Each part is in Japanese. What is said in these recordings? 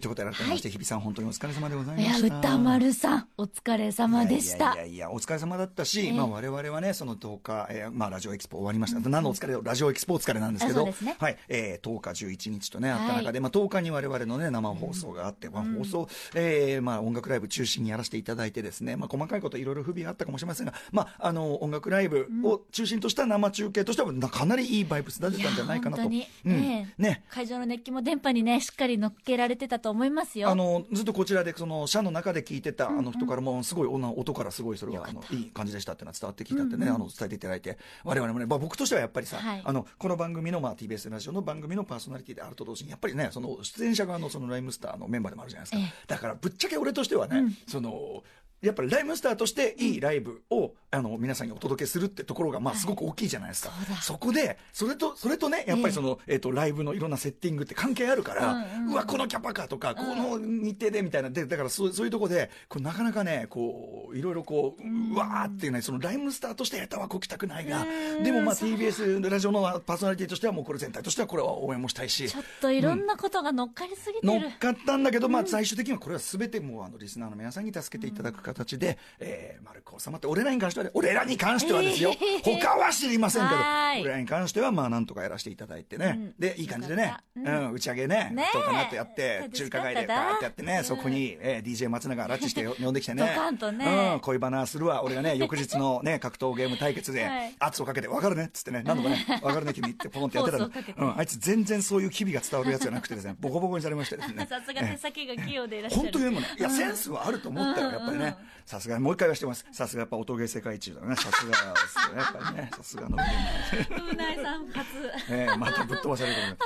ということで改めまして、日比さん本当にお疲れ様でございました。歌丸さんお疲れ様でした。いやいやお疲れ様だったし、ええ。まあ我々はね、その10日、えーまあラジオエキスポ終わりました。何のお疲れ、ラジオエキスポお疲れなんですけど、ね。はい、えー、10日、11日とね、あったはい。中で、まあ10日に我々のね、生放送があって、まあ放送、えーまあ音楽ライブ中心にやらせていただいてですね、まあ細かいこといろいろ不備があったかもしれませんが、まああの、音楽ライブを中心とした生中継としては、なかなりいいバイブス出てたんじゃないかなと。いや本当に。うん。ね。会場の熱気も電波にねしっかり乗っけられてたと思いますよ。あのずっとこちらでその社の中で聞いてたあの人からもすごい女音からすごいそれがあのいい感じでしたっていうのは伝わってきたってね、あの伝えていただいて。我々もね、まあ、僕としてはやっぱりさ、はい。あのこの番組の、まあ、TBS ラジオの番組のパーソナリティであると同時にやっぱりねその出演者側のそのライムスターのメンバーでもあるじゃないですか、えだからぶっちゃけ俺としてはね、そのやっぱりライムスターとしていいライブを、あの皆さんにお届けするってところがまあすごく大きいじゃないですか、そうだ。そこでそれとそれとねやっぱりその、えっとライブのいろんなセッティングって関係あるから、ううんうん。わこのキャパかとか、この日程でみたいな。でだからそうそういうところでこうなかなかねこういろいろこううわーっていうねそのライムスターとして下手はこきたくないがでもまあ TBS ラジオのパーソナリティとしてはもうこれ全体としてはこれは応援もしたいしちょっといろんなことが乗っかりすぎて乗っる、かったんだけど、まあ、最終的にはこれは全てもうあのリスナーの皆さんに助けていただく形で、えー、丸く収まって俺らに関してはね俺らに関してはですよ、え ー他は知りませんけどはい。俺らに関してはまあなんとかやらせていただいてね、うん。でいい感じでねうん。ん打ち上げねねうかなとやって中華街でバーってやってね、そこに、えー、DJ 松永拉致してよ呼んできてね。ね。うん、恋バナするわ。俺がね 翌日のね格闘ゲーム対決ではい。圧をかけて分かるねっつってね何度もね分かるね君って ポンってやってたの。うん、あいつ全然そういう機微が伝わるやつじゃなくてですねボコボコにされましてですね。さすが手先が器用でいらっしゃる。本当にでもね、いや、センスはあると思ったよ、やっぱりね。さすが、もう一回はしてます。さすがやっぱ音ゲー世界一だね。さすがですね、やっぱりね。さすがの。うないさん。初ええまたぶっ飛ばされるから。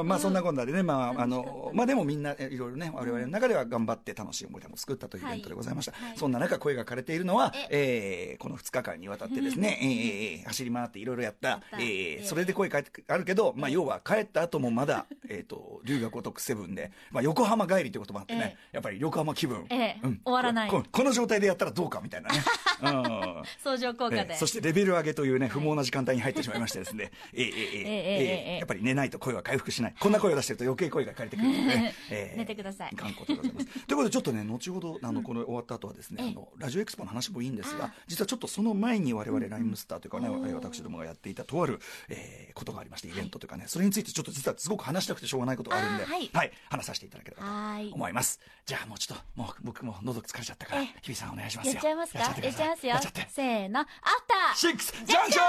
うん、まあそんなこんなでね、まあ、あの、まあでもみんないろいろね、我々の中では頑張って楽しい思い出も作ったというイベントでございました。そんな中、声が枯れているのは、えー、この2日間にわたってですね、えー、走り回っていろいろやった、えー、それで声かあるけど、まあ要は帰った後もまだ、えっと、留学ごとくセブンで、まあ横浜帰りということもあってね、やっぱり横浜気分、うん、終わらない。この状態でやったらどうかみたいなね。相乗効果で。そしてレベル上げというね、不毛な時間帯に入ってしまいましてですね、ええええええやっぱり寝ないと声は回復しない。こんな声を出してると余計声が枯れてくるのでね、ええ寝てください。頑固でございます。ということで、ちょっとね、後ほど、あの、この終わった後はですね、ええ。あの、ラジオエクスポの話もいいんですがあ、実はちょっとその前に我々ライムスターというかね、私どもがやっていたとある、えーことがありまして、イベントというかね、それについてちょっと実はすごく話したくてしょうがないことがあるんで、あはい。はい、話させていただければはい。と思います。じゃあもうちょっと、もう僕も喉疲れちゃったからええ、日比さんお願いしますよ。やっちゃいますか？やっちゃい。ますよ。やっちゃって。せーのアフター。シックスジャンクショ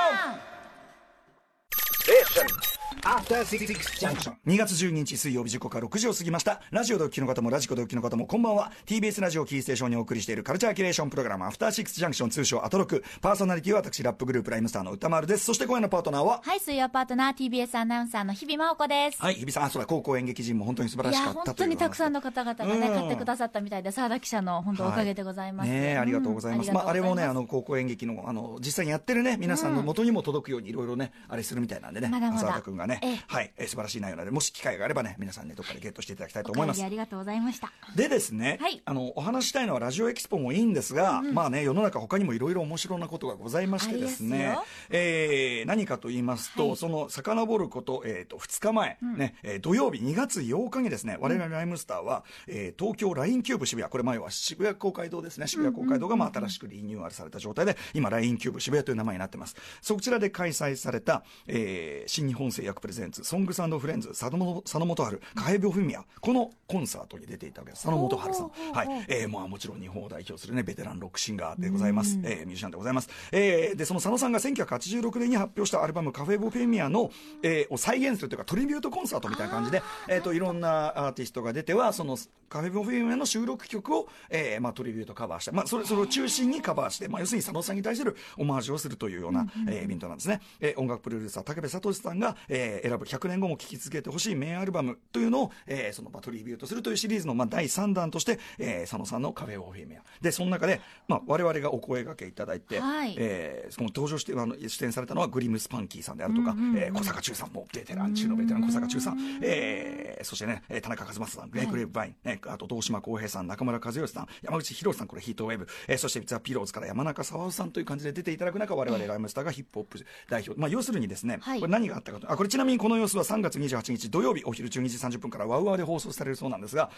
ン.2月12日水曜日時刻は6時を過ぎました。ラジオでお聞きの方もラジコでお聞きの方もこんばんは。TBS ラジオキーステーションにお送りしているカルチャーキュレーションプログラムアフターシックスジャンクション通称アトロク。パーソナリティは私ラップグループライムスターの歌丸です。そして今夜のパートナーは？はい水曜パートナー TBS アナウンサーの日比麻音子です、はい日比さんあそうだ高校演劇人も本当に素晴らいしかったや本当にたくさんのの方々がね、うん。買ってくださったみたいで澤田記者の本当おかげでございます、ねえありがとうございます、んまあ、あれもねあの高校演劇のあの実際にやってるね皆さんの元にも届くようにいろいろねあれするみたいなんでねまだまだ。浅田君がねええ。はい、えー素晴らしい内容なのでもし機会があればね皆さんねどっかでゲットしていただきたいと思います。ありがとうございました。でですね、はい。あのお話ししたいのはラジオ EXPO もいいんですが、まあね世の中他にもいろいろ面白なことがございましてですねすよ。えー何かと言いますと、はい。その遡ること,、えー、と2日前、ねえー土曜日2月8日にですね我々 RHYMESTER は、えー東京 LINE CUBE 渋谷これ前は渋谷公会堂ですね渋谷公会堂がまあ新しくリニューアルされた状態で今 LINE CUBE 渋谷という名前になってますそちらで開催された、えー新日本製薬 presents SONGS FRIENDS 佐野元春 Café Bohemia このコンサートに出ていたわけです。佐野元春さん。はい。えーまあ、もちろん日本を代表する、ね、ベテランロックシンガーでございます、えーミュージシャンでございます、えーでその佐野さんが1986年に発表したアルバム「 Café Bohemia の」えーを再現するというかトリビュートコンサートみたいな感じで、えー、といろんなアーティストが出てはそのカフェ・ボフェミアの収録曲を、えーまあ、トリビュートカバーして、まあ、それそれを中心にカバーして、まあ、要するに佐野さんに対するオマージュをするというような、えーイベントなんですね、えー音楽プロデューサー武部聡さんが、えー選ぶ100年後も聴き続けてほしい名アルバムというのを、えーそのまあトリビュートするというシリーズの、まあ、第3弾として、えー佐野さんのカフェ・オフェミア。でその中で、まあ、我々がお声掛けいただいて、はい。えーその登場してあの出演されたのはグリム・スパンキーさんであるとか、えー小坂忠さんもベテラン中のベテラン小坂忠さん、えーそしてねえー田中和正さんグレーク・レイブ・バイン、ねあと堂島康平さん中村和義さん山口博さんこれヒートウェーブ、えーそしてザ・ピローズから山中沢夫さんという感じで出ていただく中我々ライムスターがヒップホップ代表、まあ、要するにですね、はい。これ何があったかとあここれちなみにこの様子は3月28日土曜日お昼12時30分から WOWOW で放送されるそうなんですが、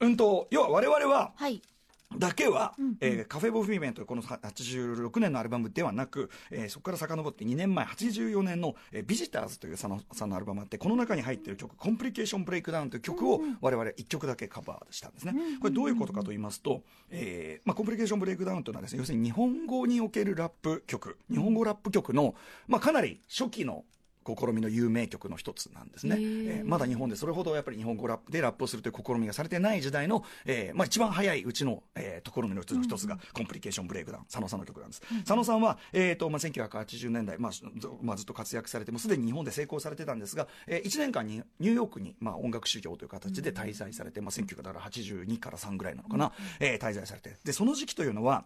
うんと、要は我々は、はい。だけは、えー Café Bohemia というこの86年のアルバムではなく、えーそこから遡って2年前84年の、えー VISITORS という佐野さんのアルバムがあってこの中に入っている曲「 Complication Breakdown」という曲を我々1曲だけカバーしたんですね。これどういうことかと言いますと、えーまあ、 Complication Breakdown というのはですね要するに日本語におけるラップ曲日本語ラップ曲の、まあ、かなり初期の試みの有名曲の一つなんですね、えーまだ日本でそれほどやっぱり日本語ラップでラップをするという試みがされてない時代の、えーまあ、一番早いうちの、えー、ところの一つの一つが、 Complication Breakdown 佐野さんの曲なんです、佐野さんは、えーとまあ、1980年代、まあずまあ、ずっと活躍されてもうすでに日本で成功されてたんですが、え1年間にニューヨークに、まあ、音楽修行という形で滞在されて、まあ、1982から3ぐらいなのかな、えー滞在されて。でその時期というのは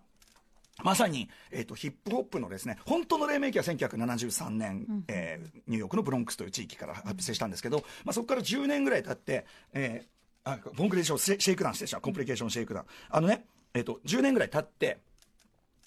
まさに、えー、とヒップホップのですね本当の黎明期は1973年、えーニューヨークのブロンクスという地域から発生したんですけど、まあ、そこから10年ぐらい経って、えーあ Complication シェ Shakedown してした Complication Shakedown。あのね、えー、と10年ぐらい経って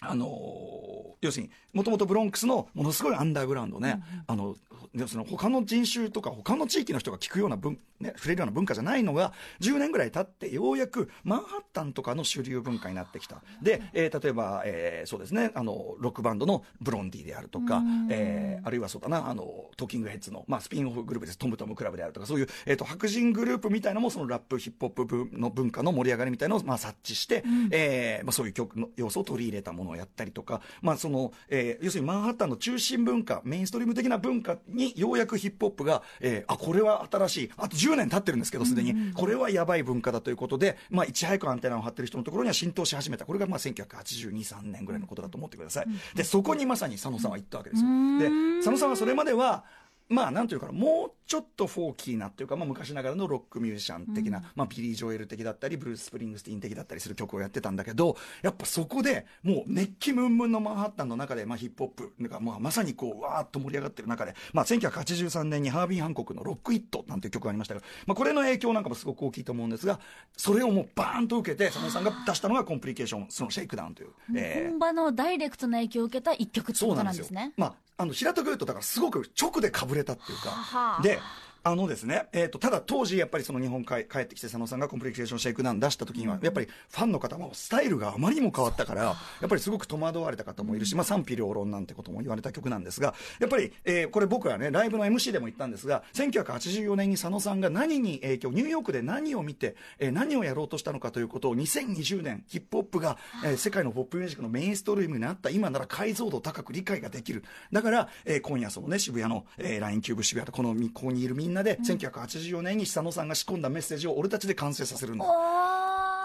あのー要するにもともとブロンクスのものすごいアンダーグラウンドね、あの要するに他の人種とか他の地域の人が聞くような文、ね、触れるような文化じゃないのが10年ぐらい経ってようやくマンハッタンとかの主流文化になってきた。で、えー例えば、えーそうですねあのロックバンドのブロンディであるとか、えーあるいはそうだなあのトーキングヘッズの、まあ、スピンオフグループです。トムトムクラブであるとかそういう、えー、と白人グループみたいなのもそのラップヒップホップ文の文化の盛り上がりみたいなのを、まあ、察知して、えーまあ、そういう曲の要素を取り入れたものをやったりとか、まあそのえー要するにマンハッタンの中心文化メインストリーム的な文化にようやくヒップホップが、えーあこれは新しい。あと10年経ってるんですけどすでに、これはやばい文化だということで、まあ、いち早くアンテナを張ってる人のところには浸透し始めた。これがまあ1982、3年ぐらいのことだと思ってください、でそこにまさに佐野さんは行ったわけですよ、で佐野さんはそれまではまあなんていうかなもうちょっとフォーキーなっていうか、まあ、昔ながらのロックミュージシャン的な、まあ、ビリー・ジョエル的だったりブルース・スプリングスティーン的だったりする曲をやってたんだけどやっぱそこでもう熱気ムンムンのマンハッタンの中で、まあ、ヒップホップが、まあ、まさにこうわーっと盛り上がってる中で、まあ、1983年にハービー・ハンコックの「 Rockit」なんていう曲がありましたが、まあ、これの影響なんかもすごく大きいと思うんですがそれをもうバーンと受けて佐野さんが出したのが Complication その Shakedown という。えー本場のダイレクトな影響を受けた一曲ってことなんんですすね。。まあ、あの、平戸グーとだからすごく直でかぶれたっていうはかあ。で、あのですね、えっ、と、ただ当時やっぱりその日本帰帰ってきて佐野さんが Complication Shakedown 出した時には、やっぱりファンの方もスタイルがあまりにも変わったから、やっぱりすごく戸惑われた方もいるし、まあ賛否両論なんてことも言われた曲なんですが、やっぱり、えーこれ僕はね、ライブの MC でも言ったんですが、1984年に佐野さんが何に影響、ニューヨークで何を見て、えー何をやろうとしたのかということを2020年、ヒップホップが、えー世界のポップミュージックのメインストリームになった今なら解像度高く理解ができる。だから、えー今夜そのね、渋谷の、えー、 LINE CUBE 渋谷とこのみここにいるみんなで、1984年に佐野さんが仕込んだメッセージを俺たちで完成させるんだ。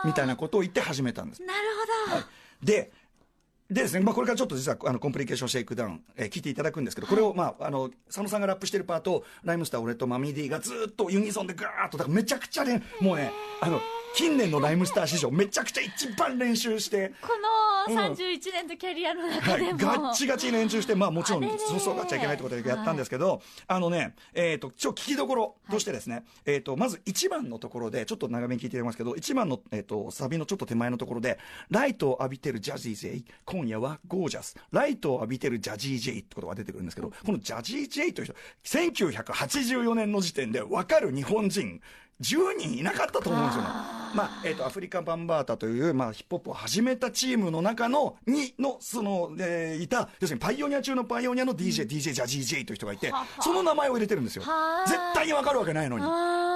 みたいなことを言って始めたんです。なるほど。で、でですね、まあ、これからちょっと実はあの Complication Shakedown、えー聞いていただくんですけど、これを、まあ、あの佐野さんがラップしてるパートを RHYMESTER 俺とマミー D がずっとユニゾンでガーッとだからめちゃくちゃねもうねあの近年のライムスター史上めちゃくちゃ一番練習して。この31年のキャリアの中はい、でも。ガッチガチに練習して、まあもちろん、そうそうがっちゃいけないってことでやったんですけど、あのね、えっ、と、ちょ、聞きどころとしてですね、えっ、と、まず1番のところで、ちょっと長めに聞いてますけど、1番の、えっ、と、サビのちょっと手前のところで、ライトを浴びてるジャジー J、今夜はゴージャス。ライトを浴びてるジャジー J ってことが出てくるんですけど、このジャジー J という人、1984年の時点で分かる日本人、10人いなかったと思うんですよね。まあ、えっ、と、アフリカンバンバータという、まあ、ヒップホップを始めたチームの中の、に、の、その、えーいた、要するにパイオニア中のパイオニアの DJ、DJ ジャジー J という人がいて、その名前を入れてるんですよは。あ絶対にわかるわけないのに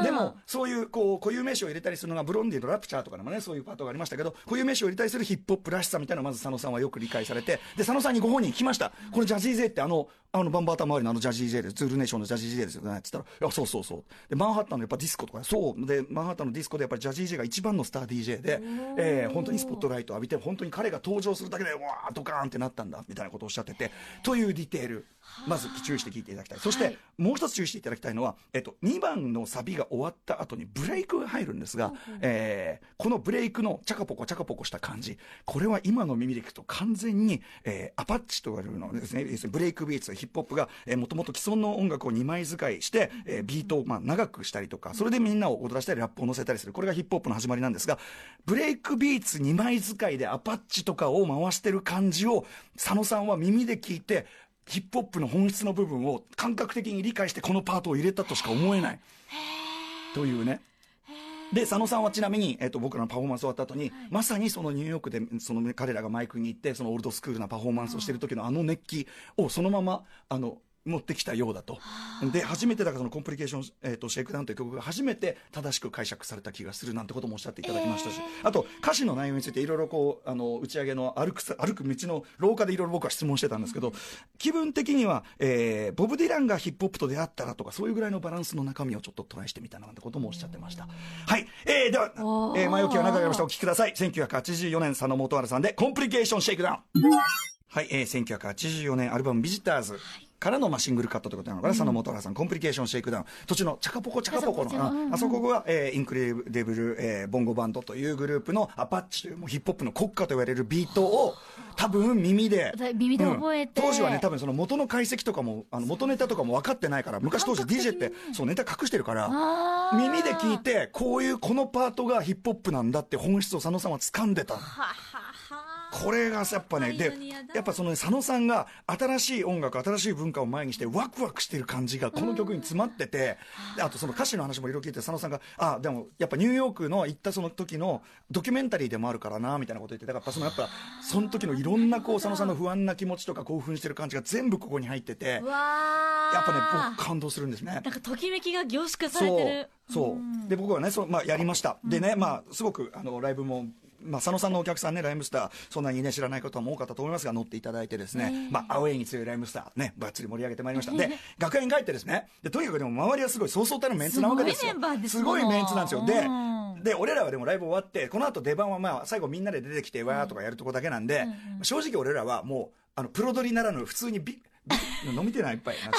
でも、そういう、こう、固有名詞を入れたりするのが、ブロンディのラプチャーとかでもね、そういうパートがありましたけど、固有名詞を入れたりするヒップホップらしさみたいなのをまず佐野さんはよく理解されて、で、佐野さんにご本人聞きました。これジャジー J ってあの、あの、バンバータ周りのあのジャジー J です。ズールネーションのジャジー J ですよね。って言ったら、いや、そうそうそう。で、マンハッタンのやっぱディスコとか、そう。で、マンハッタンのディスコでやっぱりジャジー J が一番のスター DJ で、えー本当にスポットライトを浴びて、本当に彼が登場するだけで、わードカーンってなったんだ、みたいなことをおっしゃってて、というディテール、まず注意して聞いていただきたい。そして、もう一つ注意していただきたいのは、えっと、2番のサビが終わった後にブレイクが入るんですが、えーこのブレイクのチャカポコチャカポコした感じ、これは今の耳で聞くと完全に、えーアパッチと言われるのですね、ブレイクビーツ、ヒップホップが、えー、もともと既存の音楽を2枚使いして、えービートをまあ長くしたりとか、それでみんなを踊らせたりラップを乗せたりする。これがヒップホップの始まりなんですが、ブレイクビーツ2枚使いでアパッチとかを回してる感じを、佐野さんは耳で聞いて、ヒップホップの本質の部分を感覚的に理解してこのパートを入れたとしか思えない。というね。で佐野さんはちなみに、えっと僕らのパフォーマンス終わった後に、まさにそのニューヨークでその彼らがマイクに行ってそのオールドスクールなパフォーマンスをしてる時のあの熱気をそのままあの持ってきたようだと。で、初めてだからそのコンプリケーション、えっ、と、シェイクダウンという曲が初めて正しく解釈された気がするなんてこともおっしゃっていただきましたし、あと、歌詞の内容についていろいろこう、あの、打ち上げの歩くさ、歩く道の廊下でいろいろ僕は質問してたんですけど、気分的には、えー、ボブ・ディランがヒップホップと出会ったらとか、そういうぐらいのバランスの中身をちょっとトライしてみたなんてこともおっしゃってました。はい。えー、では、えー、前置きは長くなりました。お聞きください。1984年、佐野元春さんで、コンプリケーションシェイクダウン。はい、えー、1984年アルバム「ビジターズ」からのまあシングルカットということなのかな、佐野元春さん、コンプリケーションシェイクダウン、途中のチャカポコチャカポコの、ああそこが、えーインクレデブル、えーボンゴバンドというグループのアパッチというヒップホップの国歌と言われるビートを、多分耳で。耳で覚えて。うん当時はね、多分その元の解析とかも、あの元ネタとかも分かってないから、昔当時 DJ って、そうネタ隠してるから、耳で聞いて、こういうこのパートがヒップホップなんだって本質を佐野さんは掴んでたこれがやっぱね、でやっぱそのね佐野さんが新しい音楽、新しい文化を前にしてワクワクしてる感じがこの曲に詰まってて、であとその歌詞の話もいろいろ聞いて佐野さんが、あ、でもやっぱニューヨークの行ったその時のドキュメンタリーでもあるからな、みたいなこと言って、だからやっぱそのやっぱ、その時のいろんなこう佐野さんの不安な気持ちとか興奮してる感じが全部ここに入っててやっぱね、僕感動するんですね。なんかときめきが凝縮されてる。そう。で僕はねそう、まあ、やりました、でね、まあ、すごくあのライブも、まあ、佐野さんのお客さんね、ライムスター、そんなにね、知らない方も多かったと思いますが、乗っていただいてですね、まあ、アウェイに強いライムスター、ね、ばっつり盛り上げてまいりました。で、楽屋に帰ってですね、で、とにかくでも周りはすごい、そうそうたるメンツなわけですよ。すごいメンツなんですよ。でうん、で、俺らはでもライブ終わって、この後出番はまあ、最後みんなで出てきて、わーとかやるとこだけなんで、正直俺らはもう、あの、プロ取りならぬ、普通にビ、ビ飲みてないいっぱい。なっ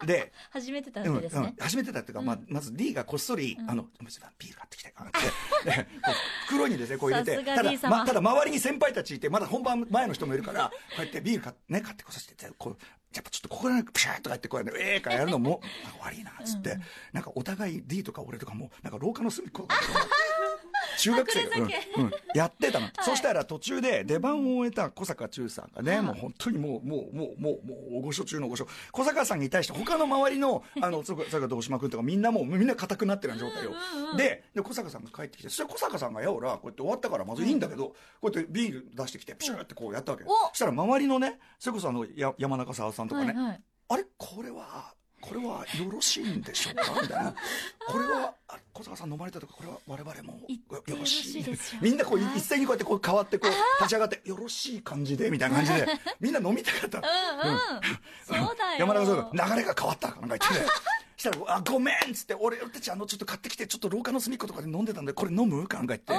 て。で、始めてたわうんうん。けですね、初めてだっていうか、まあ、まず D がこっそり、あの、ビール買ってきて、って、でこう袋にですね、こう入れて、ただただ周りに先輩たちいて、まだ本番前の人もいるから、こうやってビール買って、ね、買ってこさせて、こう、やっぱちょっとここでプシャーとかやって、こうやって、ええーかやるのも、悪いな、つって、なんかお互い D とか俺とかも、なんか廊下の隅っこ、中学生が、うん。うん。やってたの、そしたら途中で出番を終えた小坂忠さんがね、もう本当にもう、もう、もう、もう、もう、大御所中の大御所。小坂さんに対して他の周りの、あの、それから堂島君とかみんなもう、みんな硬くなってるよ。うな状態を。で、で、小坂さんが帰ってきて、そしたら小坂さんが、やおら、こうやって終わったからまずいいんだけど、こうやってビール出してきて、プシューってこうやったわけ。おそしたら周りのね、それこそあの、や山中沢さんとかね、はいはい。あれ？これは、これはよろしいんでしょうか？みたいな。これは、あ小坂さん飲まれたとか、これは我々もよろしい。みんなこう一斉にこうやってこう変わってこう立ち上がって、よろしい感じで、みたいな感じで、みんな飲みたかった。うんうんそうだよ山中さんが流れが変わったかなんか言ってね。したら、あ、ごめんっつって、俺たちあの、ちょっと買ってきて、ちょっと廊下の隅っことかで飲んでたんで、これ飲む？かなんか言って。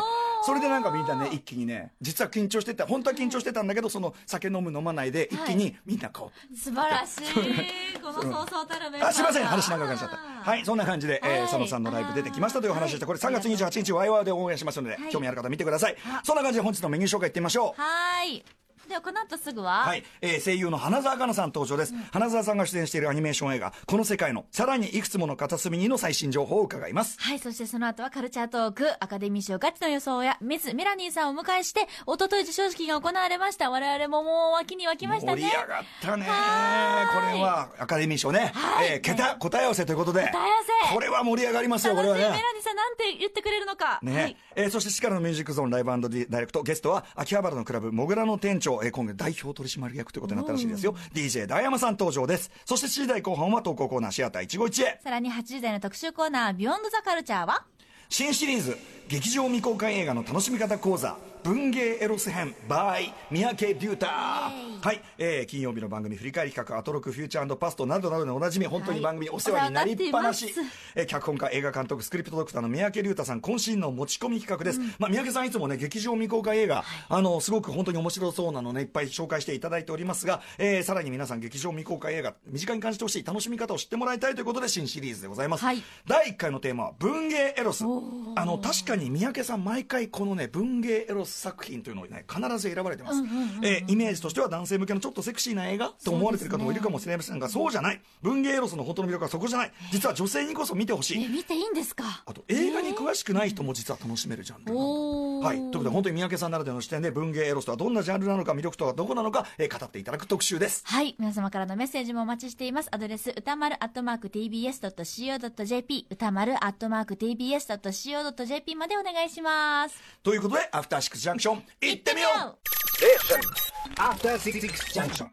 それでなんかみんなね、一気にね、実は緊張してた、本当は緊張してたんだけど、その酒飲む飲まないで、一気にみんなこう、素晴らしい。このそうそうたるメンバーあ、すいません、話長くなっちゃった。はい、そんな感じで、えー、はい。佐野さんのライブ出てきましたというお話でした。これ3月はい28日、ワイワーで応援しますので、はい。興味ある方見てください。そんな感じで本日のメニュー紹介いってみましょう。はーいではこの後すぐは、はい、えー声優の花澤香菜さん登場です、花澤さんが出演しているアニメーション映画「この世界のさらにいくつもの片隅に」の最新情報を伺います。はい、そしてその後はカルチャートーク、アカデミー賞ガチの予想や、ミス・メラニーさんをお迎えして、一昨日授賞式が行われました。我々ももう脇に湧きましたね。盛り上がったね。これはアカデミー賞ね、はい。えー桁答え合わせということで答え合わせ。これは盛り上がりますよこれはね。メラニーさんなんて言ってくれるのか。ね。はい。えーそして力のミュージックゾーンライブダイレクト。ゲストは秋葉原のクラブモグラの店長、えー今後代表取締役ということになったらしいですよ。DJ 大山さん登場です。そして7時台後半は投稿コーナーシアター一期一会さらに8時台の特集コーナー、ビヨンドザカルチャーは？新シリーズ劇場未公開映画の楽しみ方講座文芸エロス編 by 三宅デュータはい、えー金曜日の番組振り返り企画アトロクフューチャーパストなどなどでおなじみ本当に番組お世話になりっぱなし、お世話になっていえー脚本家映画監督スクリプトドクターの三宅龍太さん渾身の持ち込み企画です、まあ、三宅さんいつもね劇場未公開映画、あのすごく本当に面白そうなのねいっぱい紹介していただいておりますが、えーさらに皆さん劇場未公開映画身近に感じてほしい楽しみ方を知ってもらいたいということで新シリーズでございます、はい。第1回のテーマは文芸エロス。あの確かに三宅さん毎回このね文芸エロス作品というのをね必ず選ばれてます、えーイメージとしては男性向けのちょっとセクシーな映画と思われてる方もいるかもしれませんがそうじゃない。文芸エロスの本当の魅力はそこじゃない。実は女性にこそ見てほしえ、い見ていいんですか？あと映画に詳しくない人も実は楽しめるジャンルなんだ。おおーはい、ということで本当に三宅さんならではの視点で文芸エロスとはどんなジャンルなのか魅力とはどこなのか、えー語っていただく特集ですはい。皆様からのメッセージもお待ちしています。アドレス、歌丸アットマーク tbs.co.jp、歌丸アットマーク tbs.co.jp までお願いします。ということでアフターシックスジャンクション行ってみよう After Six Junction.